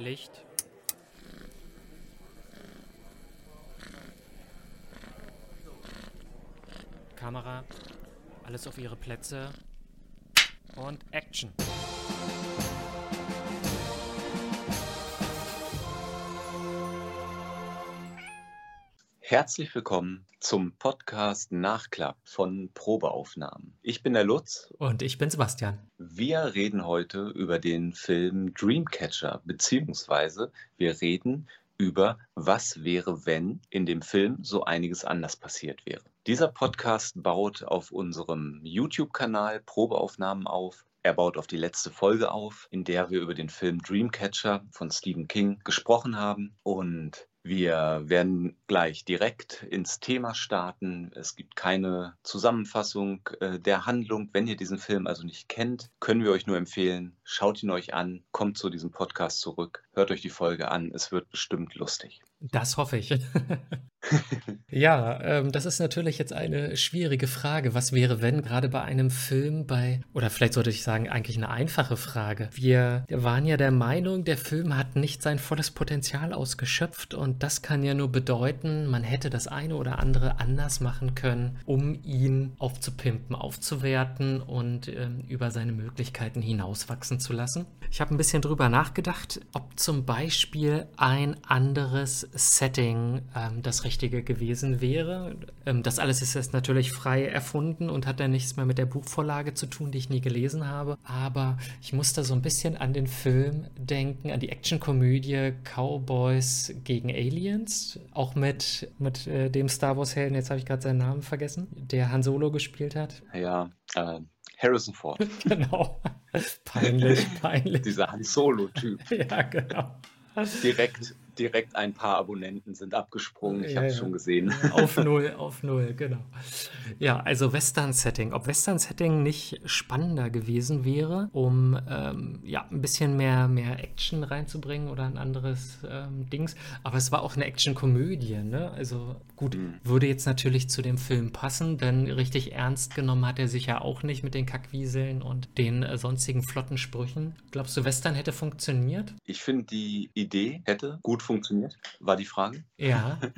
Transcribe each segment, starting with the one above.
Licht. Kamera. Alles auf ihre Plätze. Und Action. Herzlich willkommen zum Podcast Nachklapp von Probeaufnahmen. Ich bin der Lutz. Und ich bin Sebastian. Wir reden heute über den Film Dreamcatcher, beziehungsweise wir reden über Was wäre, wenn in dem Film so einiges anders passiert wäre. Dieser Podcast baut auf unserem YouTube-Kanal Probeaufnahmen auf. Er baut auf die letzte Folge auf, in der wir über den Film Dreamcatcher von Stephen King gesprochen haben. Und wir werden gleich direkt ins Thema starten. Es gibt keine Zusammenfassung äh, der Handlung. Wenn ihr diesen Film also nicht kennt, können wir euch nur empfehlen, schaut ihn euch an, kommt zu diesem Podcast zurück, hört euch die Folge an. Es wird bestimmt lustig. Das hoffe ich. ja, ähm, das ist natürlich jetzt eine schwierige Frage. Was wäre, wenn gerade bei einem Film bei, oder vielleicht sollte ich sagen, eigentlich eine einfache Frage. Wir waren ja der Meinung, der Film hat nicht sein volles Potenzial ausgeschöpft und das kann ja nur bedeuten, man hätte das eine oder andere anders machen können, um ihn aufzupimpen, aufzuwerten und ähm, über seine Möglichkeiten hinauswachsen zu lassen. Ich habe ein bisschen drüber nachgedacht, ob zum Beispiel ein anderes Setting ähm, das Richtige gewesen wäre. Ähm, das alles ist jetzt natürlich frei erfunden und hat dann nichts mehr mit der Buchvorlage zu tun, die ich nie gelesen habe. Aber ich musste so ein bisschen an den Film denken, an die Actionkomödie Cowboys gegen Aliens. Auch mit, mit äh, dem Star Wars-Helden, jetzt habe ich gerade seinen Namen vergessen, der Han Solo gespielt hat. Ja, äh, Harrison Ford. genau. peinlich, peinlich. Dieser Han Solo-Typ. ja, genau. Direkt direkt ein paar Abonnenten sind abgesprungen. Ich ja, habe es ja. schon gesehen. Auf null, auf null, genau. Ja, also Western-Setting. Ob Western-Setting nicht spannender gewesen wäre, um ähm, ja, ein bisschen mehr, mehr Action reinzubringen oder ein anderes ähm, Dings. Aber es war auch eine Action-Komödie, ne? Also gut, mhm. würde jetzt natürlich zu dem Film passen, denn richtig ernst genommen hat er sich ja auch nicht mit den Kackwieseln und den äh, sonstigen flotten Sprüchen. Glaubst du, Western hätte funktioniert? Ich finde, die Idee hätte gut funktioniert funktioniert? War die Frage? Ja.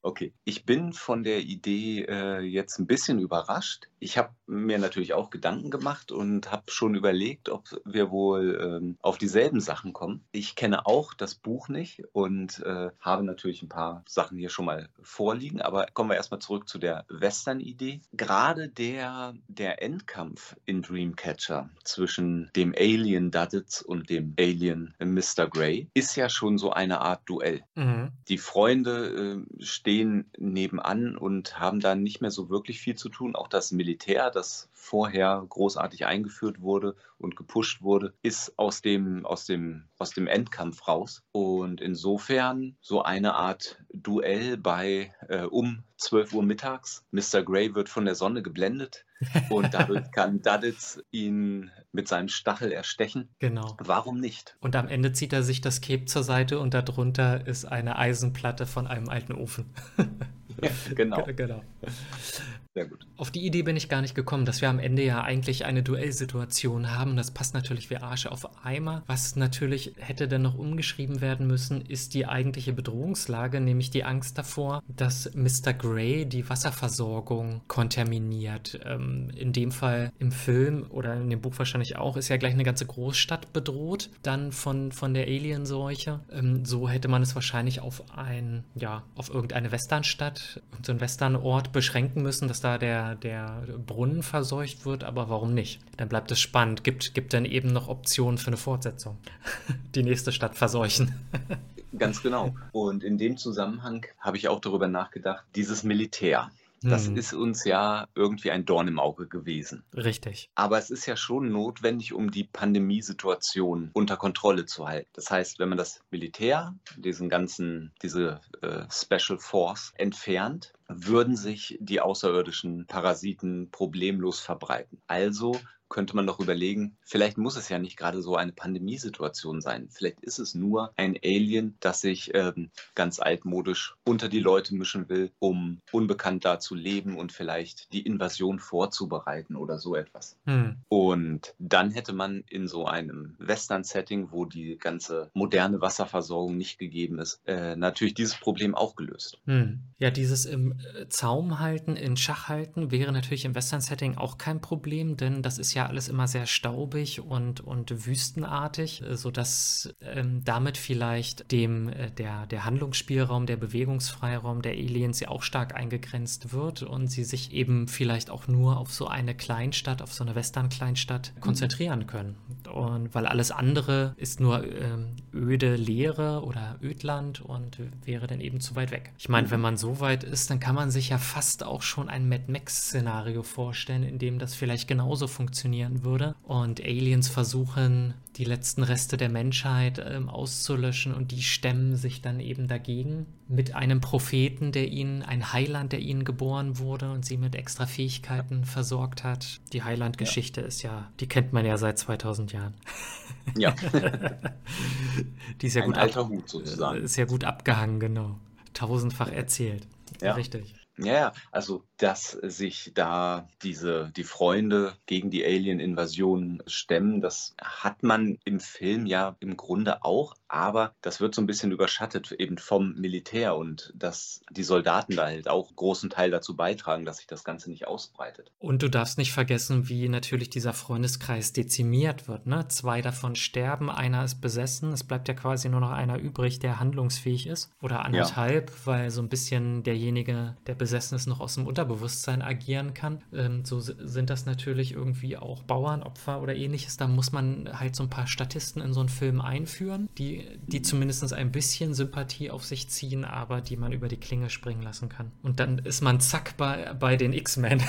Okay, ich bin von der Idee äh, jetzt ein bisschen überrascht. Ich habe mir natürlich auch Gedanken gemacht und habe schon überlegt, ob wir wohl ähm, auf dieselben Sachen kommen. Ich kenne auch das Buch nicht und äh, habe natürlich ein paar Sachen hier schon mal vorliegen, aber kommen wir erstmal zurück zu der Western-Idee. Gerade der, der Endkampf in Dreamcatcher zwischen dem Alien Duddits und dem Alien Mr. Grey ist ja schon so eine Art Duell. Mhm. Die Freunde äh, stehen nebenan und haben da nicht mehr so wirklich viel zu tun. Auch das Militär, das vorher großartig eingeführt wurde und gepusht wurde, ist aus dem, aus dem, aus dem Endkampf raus. Und insofern so eine Art Duell bei äh, um 12 Uhr mittags. Mr. Grey wird von der Sonne geblendet und dadurch kann Duddits ihn mit seinem Stachel erstechen. Genau. Warum nicht? Und am Ende zieht er sich das Cape zur Seite und darunter ist eine Eisenplatte von einem alten Ofen. genau. genau. Sehr gut. Auf die Idee bin ich gar nicht gekommen, dass wir am Ende ja eigentlich eine Duellsituation haben. Das passt natürlich wie Arsche auf Eimer. Was natürlich hätte dann noch umgeschrieben werden müssen, ist die eigentliche Bedrohungslage, nämlich die Angst davor, dass Mr. Grey die Wasserversorgung kontaminiert. Ähm, in dem Fall im Film oder in dem Buch wahrscheinlich auch, ist ja gleich eine ganze Großstadt bedroht, dann von, von der Alienseuche. Ähm, so hätte man es wahrscheinlich auf ein, ja, auf irgendeine Westernstadt, so einen Westernort beschränken müssen, dass da da der, der Brunnen verseucht wird, aber warum nicht? Dann bleibt es spannend. Gibt, gibt dann eben noch Optionen für eine Fortsetzung. Die nächste Stadt verseuchen. Ganz genau. Und in dem Zusammenhang habe ich auch darüber nachgedacht, dieses Militär. Das mhm. ist uns ja irgendwie ein Dorn im Auge gewesen. Richtig. Aber es ist ja schon notwendig, um die Pandemiesituation unter Kontrolle zu halten. Das heißt, wenn man das Militär, diesen ganzen, diese äh, Special Force entfernt, würden sich die außerirdischen Parasiten problemlos verbreiten. Also könnte man doch überlegen, vielleicht muss es ja nicht gerade so eine Pandemiesituation sein. Vielleicht ist es nur ein Alien, das sich ähm, ganz altmodisch unter die Leute mischen will, um unbekannt da zu leben und vielleicht die Invasion vorzubereiten oder so etwas. Hm. Und dann hätte man in so einem Western-Setting, wo die ganze moderne Wasserversorgung nicht gegeben ist, äh, natürlich dieses Problem auch gelöst. Hm. Ja, dieses im äh, Zaum halten, in Schach halten, wäre natürlich im Western-Setting auch kein Problem, denn das ist ja alles immer sehr staubig und, und wüstenartig, äh, sodass ähm, damit vielleicht dem äh, der, der Handlungsspielraum, der Bewegungsfreiraum der Aliens ja auch stark eingegrenzt wird und sie sich eben vielleicht auch nur auf so eine Kleinstadt, auf so eine Western-Kleinstadt mhm. konzentrieren können. Und weil alles andere ist nur ähm, öde Leere oder Ödland und wäre dann eben zu weit weg. Ich meine, wenn man so weit ist, dann kann man sich ja fast auch schon ein Mad Max-Szenario vorstellen, in dem das vielleicht genauso funktionieren würde und Aliens versuchen, die letzten Reste der Menschheit ähm, auszulöschen und die stemmen sich dann eben dagegen mit einem Propheten, der ihnen, ein Heiland, der ihnen geboren wurde und sie mit extra Fähigkeiten versorgt hat. Die Heiland-Geschichte ja. ist ja, die kennt man ja seit 2000 Jahren. Ja. die ist ja ein gut alter Hut sozusagen. Ist ja gut abgehangen, genau. Tausendfach erzählt. Ja. Richtig. Ja, ja, also dass sich da diese die Freunde gegen die Alien-Invasion stemmen, das hat man im Film ja im Grunde auch, aber das wird so ein bisschen überschattet eben vom Militär und dass die Soldaten da halt auch großen Teil dazu beitragen, dass sich das Ganze nicht ausbreitet. Und du darfst nicht vergessen, wie natürlich dieser Freundeskreis dezimiert wird. Ne? Zwei davon sterben, einer ist besessen, es bleibt ja quasi nur noch einer übrig, der handlungsfähig ist oder anderthalb, ja. weil so ein bisschen derjenige, der besessen Besessenes noch aus dem Unterbewusstsein agieren kann. Ähm, so sind das natürlich irgendwie auch Bauernopfer oder ähnliches. Da muss man halt so ein paar Statisten in so einen Film einführen, die, die zumindest ein bisschen Sympathie auf sich ziehen, aber die man über die Klinge springen lassen kann. Und dann ist man zack bei, bei den X-Men.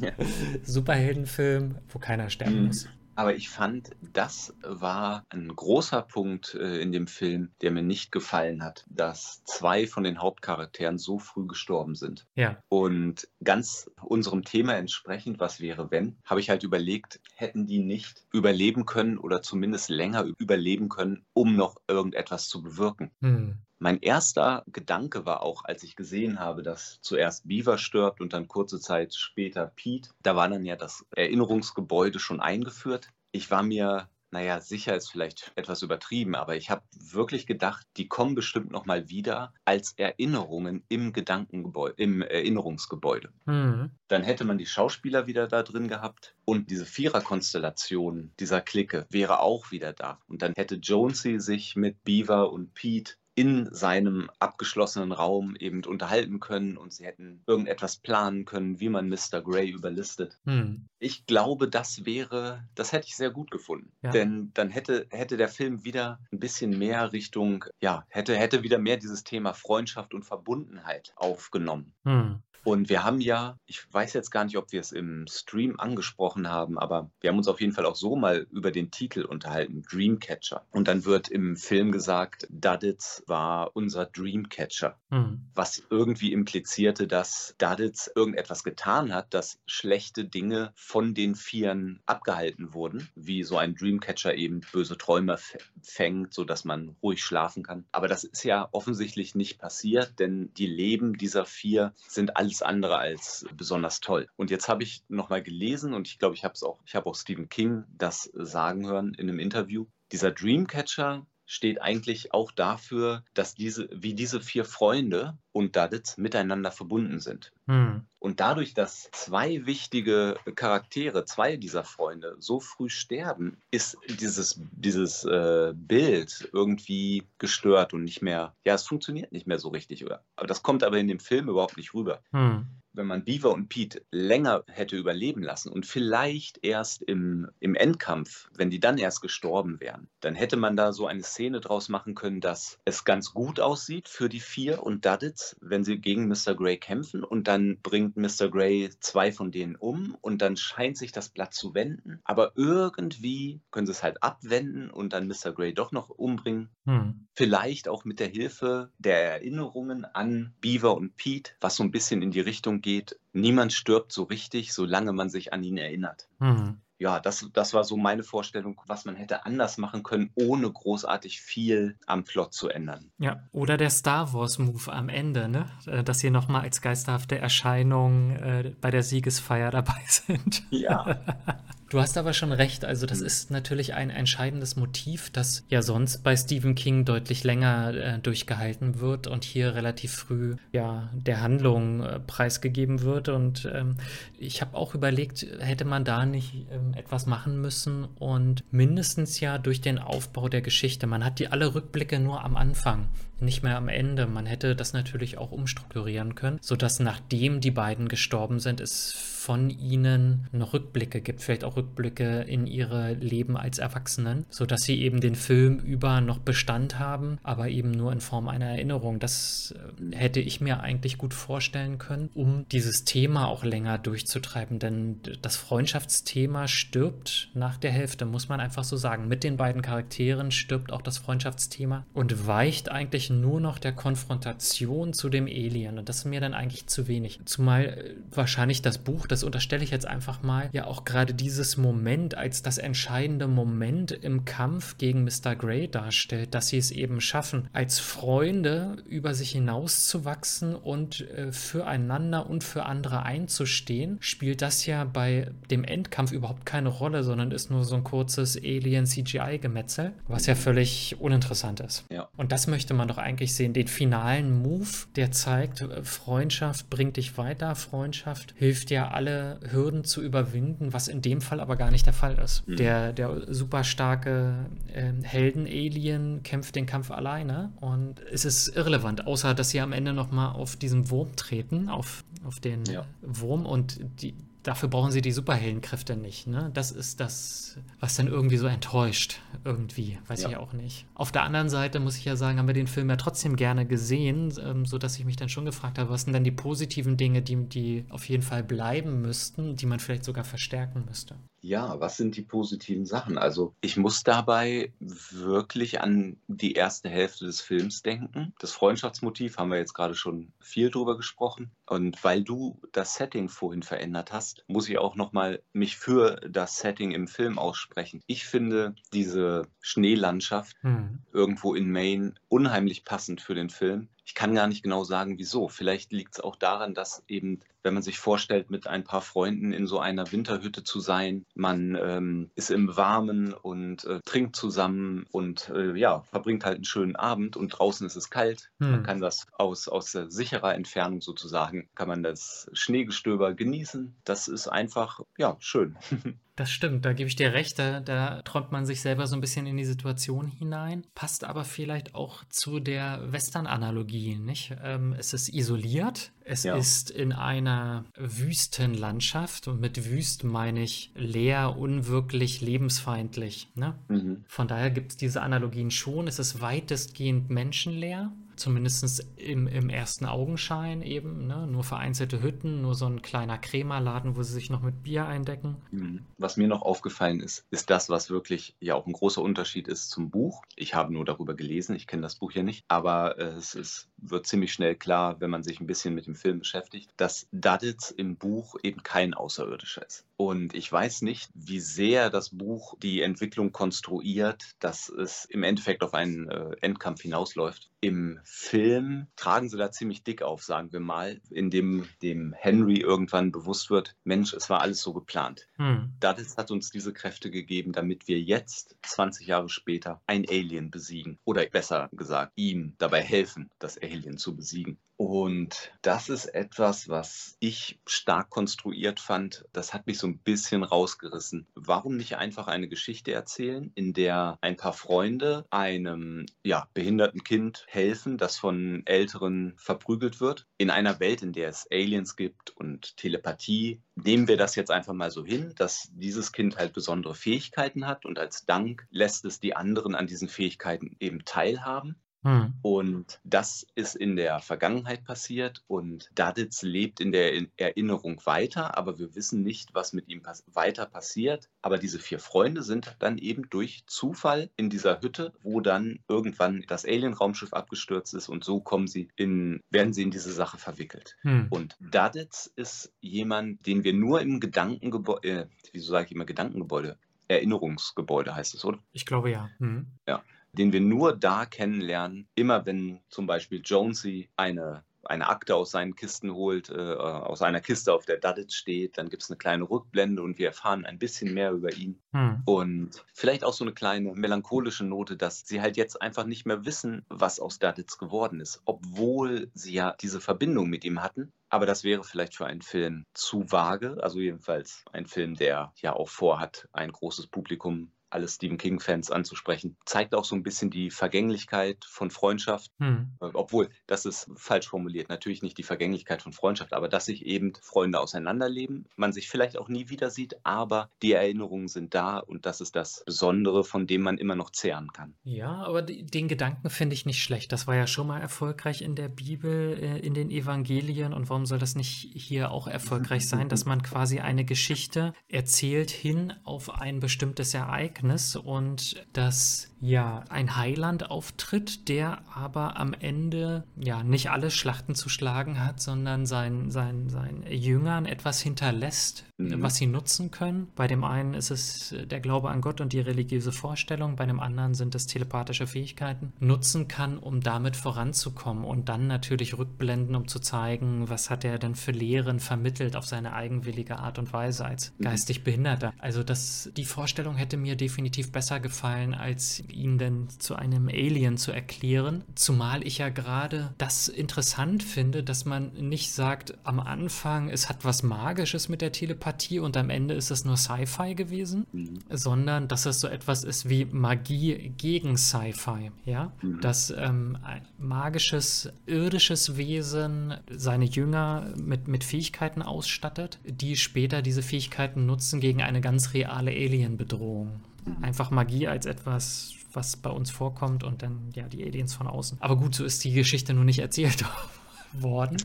Ja. Superheldenfilm, wo keiner sterben mhm. muss. Aber ich fand, das war ein großer Punkt äh, in dem Film, der mir nicht gefallen hat, dass zwei von den Hauptcharakteren so früh gestorben sind. Ja. Und ganz unserem Thema entsprechend, was wäre wenn, habe ich halt überlegt, hätten die nicht überleben können oder zumindest länger überleben können, um noch irgendetwas zu bewirken. Hm. Mein erster Gedanke war auch, als ich gesehen habe, dass zuerst Beaver stirbt und dann kurze Zeit später Pete, da war dann ja das Erinnerungsgebäude schon eingeführt. Ich war mir naja, sicher ist vielleicht etwas übertrieben, aber ich habe wirklich gedacht, die kommen bestimmt nochmal wieder als Erinnerungen im Gedankengebäude, im Erinnerungsgebäude. Mhm. Dann hätte man die Schauspieler wieder da drin gehabt und diese Viererkonstellation dieser Clique wäre auch wieder da. Und dann hätte Jonesy sich mit Beaver und Pete in seinem abgeschlossenen Raum eben unterhalten können und sie hätten irgendetwas planen können, wie man Mr. Grey überlistet. Hm. Ich glaube, das wäre, das hätte ich sehr gut gefunden. Ja. Denn dann hätte, hätte der Film wieder ein bisschen mehr Richtung, ja, hätte, hätte wieder mehr dieses Thema Freundschaft und Verbundenheit aufgenommen. Hm. Und wir haben ja, ich weiß jetzt gar nicht, ob wir es im Stream angesprochen haben, aber wir haben uns auf jeden Fall auch so mal über den Titel unterhalten, Dreamcatcher. Und dann wird im Film gesagt, Duddits war unser Dreamcatcher, mhm. was irgendwie implizierte, dass Duddits irgendetwas getan hat, dass schlechte Dinge von den Vieren abgehalten wurden, wie so ein Dreamcatcher eben böse Träume fängt, sodass man ruhig schlafen kann. Aber das ist ja offensichtlich nicht passiert, denn die Leben dieser vier sind alle alles andere als besonders toll. Und jetzt habe ich nochmal gelesen und ich glaube, ich habe es auch, ich habe auch Stephen King das sagen hören in einem Interview. Dieser Dreamcatcher steht eigentlich auch dafür, dass diese, wie diese vier Freunde und Duddits miteinander verbunden sind. Hm. Und dadurch, dass zwei wichtige Charaktere, zwei dieser Freunde, so früh sterben, ist dieses, dieses äh, Bild irgendwie gestört und nicht mehr, ja, es funktioniert nicht mehr so richtig. Oder? Aber das kommt aber in dem Film überhaupt nicht rüber. Hm wenn man Beaver und Pete länger hätte überleben lassen und vielleicht erst im, im Endkampf, wenn die dann erst gestorben wären, dann hätte man da so eine Szene draus machen können, dass es ganz gut aussieht für die vier und Duddits, wenn sie gegen Mr. Grey kämpfen und dann bringt Mr. Grey zwei von denen um und dann scheint sich das Blatt zu wenden, aber irgendwie können sie es halt abwenden und dann Mr. Grey doch noch umbringen. Hm. Vielleicht auch mit der Hilfe der Erinnerungen an Beaver und Pete, was so ein bisschen in die Richtung geht, niemand stirbt so richtig, solange man sich an ihn erinnert. Mhm. ja, das, das war so meine Vorstellung, was man hätte anders machen können, ohne großartig viel am Plot zu ändern. Ja, oder der Star Wars-Move am Ende, ne? Äh, dass sie nochmal als geisterhafte Erscheinung äh, bei der Siegesfeier dabei sind. Ja. Du hast aber schon recht, also das ist natürlich ein entscheidendes Motiv, das ja sonst bei Stephen King deutlich länger äh, durchgehalten wird und hier relativ früh ja der Handlung äh, preisgegeben wird. Und ähm, ich habe auch überlegt, hätte man da nicht ähm, etwas machen müssen und mindestens ja durch den Aufbau der Geschichte. Man hat die alle Rückblicke nur am Anfang nicht mehr am Ende. Man hätte das natürlich auch umstrukturieren können, sodass nachdem die beiden gestorben sind, es von ihnen noch Rückblicke gibt, vielleicht auch Rückblicke in ihre Leben als Erwachsenen, sodass sie eben den Film über noch Bestand haben, aber eben nur in Form einer Erinnerung. Das äh, hätte ich mir eigentlich gut vorstellen können, um dieses Thema auch länger durchzutreiben, denn das Freundschaftsthema stirbt nach der Hälfte, muss man einfach so sagen. Mit den beiden Charakteren stirbt auch das Freundschaftsthema und weicht eigentlich nur noch der Konfrontation zu dem Alien und das ist mir dann eigentlich zu wenig. Zumal äh, wahrscheinlich das Buch das unterstelle ich jetzt einfach mal, ja auch gerade dieses Moment als das entscheidende Moment im Kampf gegen Mr. Grey darstellt, dass sie es eben schaffen, als Freunde über sich hinauszuwachsen und äh, füreinander und für andere einzustehen, spielt das ja bei dem Endkampf überhaupt keine Rolle, sondern ist nur so ein kurzes Alien-CGI-Gemetzel, was ja völlig uninteressant ist. Ja. Und das möchte man doch eigentlich sehen, den finalen Move, der zeigt, äh, Freundschaft bringt dich weiter, Freundschaft hilft dir alle Hürden zu überwinden, was in dem Fall aber gar nicht der Fall ist. Mhm. Der, der super starke äh, Helden-Alien kämpft den Kampf alleine und es ist irrelevant, außer dass sie am Ende nochmal auf diesen Wurm treten, auf, auf den ja. Wurm und die, dafür brauchen sie die Superheldenkräfte nicht. Ne? Das ist das, was dann irgendwie so enttäuscht. Irgendwie, weiß ja. ich auch nicht. Auf der anderen Seite muss ich ja sagen, haben wir den Film ja trotzdem gerne gesehen, ähm, sodass ich mich dann schon gefragt habe, was sind denn die positiven Dinge, die, die auf jeden Fall bleiben müssten, die man vielleicht sogar verstärken müsste. Ja, was sind die positiven Sachen? Also ich muss dabei wirklich an die erste Hälfte des Films denken. Das Freundschaftsmotiv haben wir jetzt gerade schon viel drüber gesprochen. Und weil du das Setting vorhin verändert hast, muss ich auch nochmal mich für das Setting im Film aussprechen. Ich finde diese Schneelandschaft hm. irgendwo in Maine unheimlich passend für den Film. Ich kann gar nicht genau sagen, wieso. Vielleicht liegt es auch daran, dass eben, wenn man sich vorstellt, mit ein paar Freunden in so einer Winterhütte zu sein, man ähm, ist im Warmen und äh, trinkt zusammen und äh, ja, verbringt halt einen schönen Abend und draußen ist es kalt. Hm. Man kann das aus, aus sicherer Entfernung sozusagen, kann man das Schneegestöber genießen. Das ist einfach, ja, schön. Das stimmt, da gebe ich dir recht, da, da, träumt man sich selber so ein bisschen in die Situation hinein. Passt aber vielleicht auch zu der Western-Analogie, nicht? Ähm, es ist isoliert, es ja. ist in einer Wüstenlandschaft und mit Wüst meine ich leer, unwirklich, lebensfeindlich. Ne? Mhm. Von daher gibt es diese Analogien schon. Es ist weitestgehend menschenleer zumindest im, im ersten Augenschein eben, ne? nur vereinzelte Hütten, nur so ein kleiner Krämerladen, wo sie sich noch mit Bier eindecken. Mhm. Was mir noch aufgefallen ist, ist das, was wirklich ja auch ein großer Unterschied ist zum Buch. Ich habe nur darüber gelesen, ich kenne das Buch ja nicht, aber äh, es ist, wird ziemlich schnell klar, wenn man sich ein bisschen mit dem Film beschäftigt, dass Duddits im Buch eben kein Außerirdischer ist. Und ich weiß nicht, wie sehr das Buch die Entwicklung konstruiert, dass es im Endeffekt auf einen äh, Endkampf hinausläuft. Im Film tragen sie da ziemlich dick auf, sagen wir mal, indem dem Henry irgendwann bewusst wird, Mensch, es war alles so geplant. Hm. Das hat uns diese Kräfte gegeben, damit wir jetzt, 20 Jahre später, ein Alien besiegen. Oder besser gesagt, ihm dabei helfen, das Alien zu besiegen. Und das ist etwas, was ich stark konstruiert fand. Das hat mich so ein bisschen rausgerissen. Warum nicht einfach eine Geschichte erzählen, in der ein paar Freunde einem ja, behinderten Kind helfen, das von Älteren verprügelt wird? In einer Welt, in der es Aliens gibt und Telepathie, nehmen wir das jetzt einfach mal so hin, dass dieses Kind halt besondere Fähigkeiten hat und als Dank lässt es die anderen an diesen Fähigkeiten eben teilhaben. Mhm. Und das ist in der Vergangenheit passiert und Daditz lebt in der Erinnerung weiter, aber wir wissen nicht, was mit ihm pass weiter passiert. Aber diese vier Freunde sind dann eben durch Zufall in dieser Hütte, wo dann irgendwann das Alien-Raumschiff abgestürzt ist und so kommen sie in, werden sie in diese Sache verwickelt. Mhm. Und Daditz ist jemand, den wir nur im Gedankengebäude, äh, wieso sage ich immer Gedankengebäude? Erinnerungsgebäude heißt es, oder? Ich glaube ja. Mhm. Ja den wir nur da kennenlernen, immer wenn zum Beispiel Jonesy eine eine Akte aus seinen Kisten holt, äh, aus einer Kiste, auf der Duddit steht. Dann gibt es eine kleine Rückblende und wir erfahren ein bisschen mehr über ihn. Hm. Und vielleicht auch so eine kleine melancholische Note, dass sie halt jetzt einfach nicht mehr wissen, was aus Duddits geworden ist, obwohl sie ja diese Verbindung mit ihm hatten. Aber das wäre vielleicht für einen Film zu vage. Also jedenfalls ein Film, der ja auch vorhat, ein großes Publikum alle Stephen King-Fans anzusprechen. Zeigt auch so ein bisschen die Vergänglichkeit von Freundschaft, hm. Äh, obwohl, das ist falsch formuliert, natürlich nicht die Vergänglichkeit von Freundschaft, aber dass sich eben Freunde auseinanderleben, man sich vielleicht auch nie wieder sieht, aber die Erinnerungen sind da und das ist das Besondere, von dem man immer noch zehren kann. Ja, aber den Gedanken finde ich nicht schlecht. Das war ja schon mal erfolgreich in der Bibel, äh, in den Evangelien und warum soll das nicht hier auch erfolgreich sein, dass man quasi eine Geschichte erzählt hin auf ein bestimmtes Ereignis Ereignis und dass ja ein Heiland auftritt, der aber am Ende ja nicht alle Schlachten zu schlagen hat, sondern seinen sein, sein Jüngern etwas hinterlässt, mhm. was sie nutzen können. Bei dem einen ist es der Glaube an Gott und die religiöse Vorstellung, bei dem anderen sind es telepathische Fähigkeiten, nutzen kann, um damit voranzukommen und dann natürlich rückblenden, um zu zeigen, was hat er denn für Lehren vermittelt auf seine eigenwillige Art und Weise als mhm. geistig Behinderter. Also das, die Vorstellung hätte mir definitiv besser gefallen, als ihn denn zu einem Alien zu erklären. Zumal ich ja gerade das interessant finde, dass man nicht sagt, am Anfang, es hat was Magisches mit der Telepathie und am Ende ist es nur Sci-Fi gewesen, mhm. sondern dass es so etwas ist wie Magie gegen Sci-Fi. Ja, mhm. dass ähm, ein magisches, irdisches Wesen seine Jünger mit, mit Fähigkeiten ausstattet, die später diese Fähigkeiten nutzen gegen eine ganz reale Alien-Bedrohung. Einfach Magie als etwas, was bei uns vorkommt und dann ja die Aliens von außen. Aber gut, so ist die Geschichte nur nicht erzählt worden.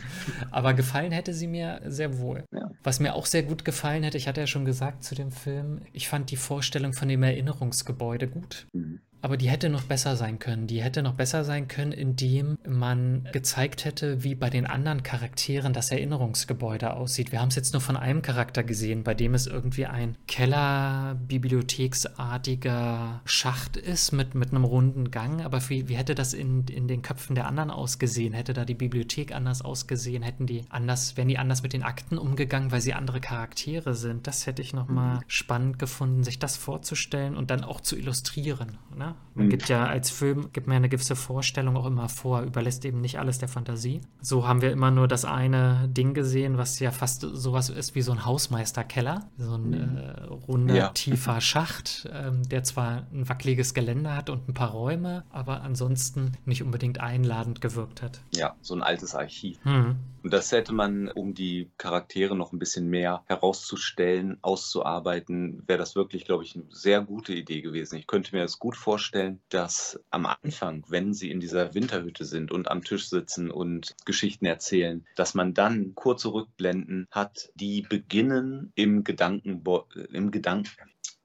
Aber gefallen hätte sie mir sehr wohl. Ja. Was mir auch sehr gut gefallen hätte, ich hatte ja schon gesagt zu dem Film, ich fand die Vorstellung von dem Erinnerungsgebäude gut. Mhm. Aber die hätte noch besser sein können. Die hätte noch besser sein können, indem man gezeigt hätte, wie bei den anderen Charakteren das Erinnerungsgebäude aussieht. Wir haben es jetzt nur von einem Charakter gesehen, bei dem es irgendwie ein Keller-bibliotheksartiger Schacht ist mit, mit einem runden Gang. Aber wie, wie hätte das in, in den Köpfen der anderen ausgesehen? Hätte da die Bibliothek anders ausgesehen? Hätten die anders, wären die anders mit den Akten umgegangen, weil sie andere Charaktere sind? Das hätte ich nochmal mhm. spannend gefunden, sich das vorzustellen und dann auch zu illustrieren. Ne? Man mhm. gibt ja als Film, gibt mir eine gewisse Vorstellung auch immer vor, überlässt eben nicht alles der Fantasie. So haben wir immer nur das eine Ding gesehen, was ja fast sowas ist wie so ein Hausmeisterkeller. So ein mhm. äh, runder, ja. tiefer Schacht, ähm, der zwar ein wackeliges Geländer hat und ein paar Räume, aber ansonsten nicht unbedingt einladend gewirkt hat. Ja, so ein altes Archiv. Mhm. Und das hätte man, um die Charaktere noch ein bisschen mehr herauszustellen, auszuarbeiten, wäre das wirklich, glaube ich, eine sehr gute Idee gewesen. Ich könnte mir das gut vorstellen, dass am Anfang, wenn sie in dieser Winterhütte sind und am Tisch sitzen und Geschichten erzählen, dass man dann kurze Rückblenden hat, die beginnen im Gedanken, im Gedanken,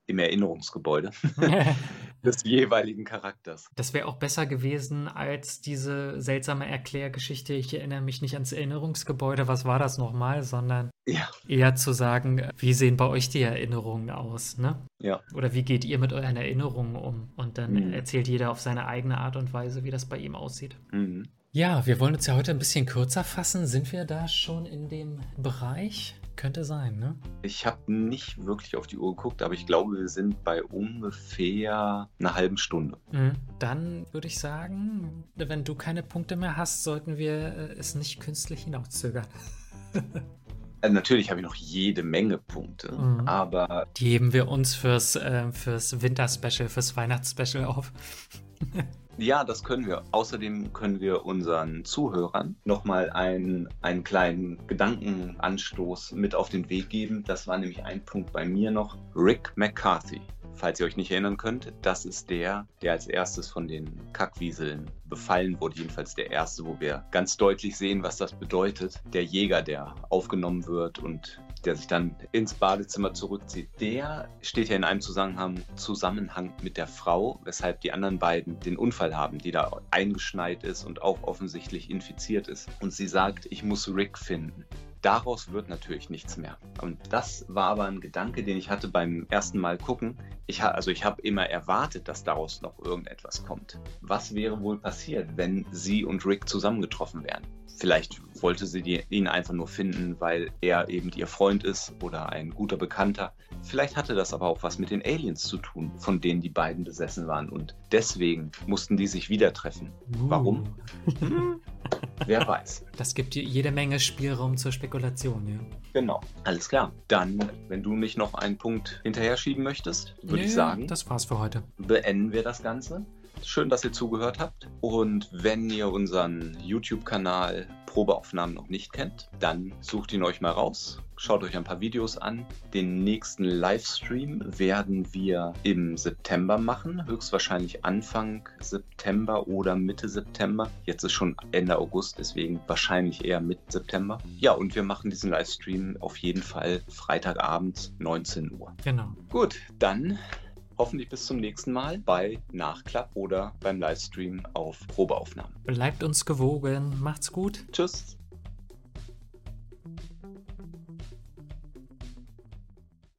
im Erinnerungsgebäude des jeweiligen Charakters. Das wäre auch besser gewesen als diese seltsame Erklärgeschichte. Ich erinnere mich nicht ans Erinnerungsgebäude, was war das nochmal, sondern ja. eher zu sagen, wie sehen bei euch die Erinnerungen aus, ne? Ja. Oder wie geht ihr mit euren Erinnerungen um? Und dann mhm. erzählt jeder auf seine eigene Art und Weise, wie das bei ihm aussieht. Mhm. Ja, wir wollen uns ja heute ein bisschen kürzer fassen. Sind wir da schon in dem Bereich? Könnte sein, ne? Ich habe nicht wirklich auf die Uhr geguckt, aber ich glaube, wir sind bei ungefähr einer halben Stunde. Mhm. Dann würde ich sagen, wenn du keine Punkte mehr hast, sollten wir äh, es nicht künstlich hinauszögern. Äh, natürlich habe ich noch jede Menge Punkte, mhm. aber. Die heben wir uns fürs, äh, fürs Winterspecial, fürs Weihnachtsspecial auf. Ja, das können wir. Außerdem können wir unseren Zuhörern nochmal einen, einen kleinen Gedankenanstoß mit auf den Weg geben. Das war nämlich ein Punkt bei mir noch. Rick McCarthy. Falls ihr euch nicht erinnern könnt, das ist der, der als erstes von den Kackwieseln befallen wurde. Jedenfalls der erste, wo wir ganz deutlich sehen, was das bedeutet. Der Jäger, der aufgenommen wird und der sich dann ins Badezimmer zurückzieht, der steht ja in einem Zusammenhang, Zusammenhang mit der Frau, weshalb die anderen beiden den Unfall haben, die da eingeschneit ist und auch offensichtlich infiziert ist. Und sie sagt, ich muss Rick finden. Daraus wird natürlich nichts mehr. Und das war aber ein Gedanke, den ich hatte beim ersten Mal gucken. Ich, also ich habe immer erwartet, dass daraus noch irgendetwas kommt. Was wäre wohl passiert, wenn sie und Rick zusammengetroffen wären? Vielleicht wollte sie die, ihn einfach nur finden, weil er eben ihr Freund ist oder ein guter Bekannter. Vielleicht hatte das aber auch was mit den Aliens zu tun, von denen die beiden besessen waren. Und deswegen mussten die sich wieder treffen. Uh. Warum? Wer weiß. Das gibt dir jede Menge Spielraum zur Spekulation, ja. Genau. Alles klar. Dann, wenn du nicht noch einen Punkt hinterher schieben möchtest, würde nee, ich sagen. Das war's für heute. Beenden wir das Ganze. Schön, dass ihr zugehört habt. Und wenn ihr unseren YouTube-Kanal Probeaufnahmen noch nicht kennt, dann sucht ihn euch mal raus. Schaut euch ein paar Videos an. Den nächsten Livestream werden wir im September machen, höchstwahrscheinlich Anfang September oder Mitte September. Jetzt ist schon Ende August, deswegen wahrscheinlich eher Mitte September. Ja, und wir machen diesen Livestream auf jeden Fall Freitagabend 19 Uhr. Genau. Gut, dann hoffentlich bis zum nächsten Mal bei Nachklapp oder beim Livestream auf Probeaufnahmen. Bleibt uns gewogen. Macht's gut. Tschüss.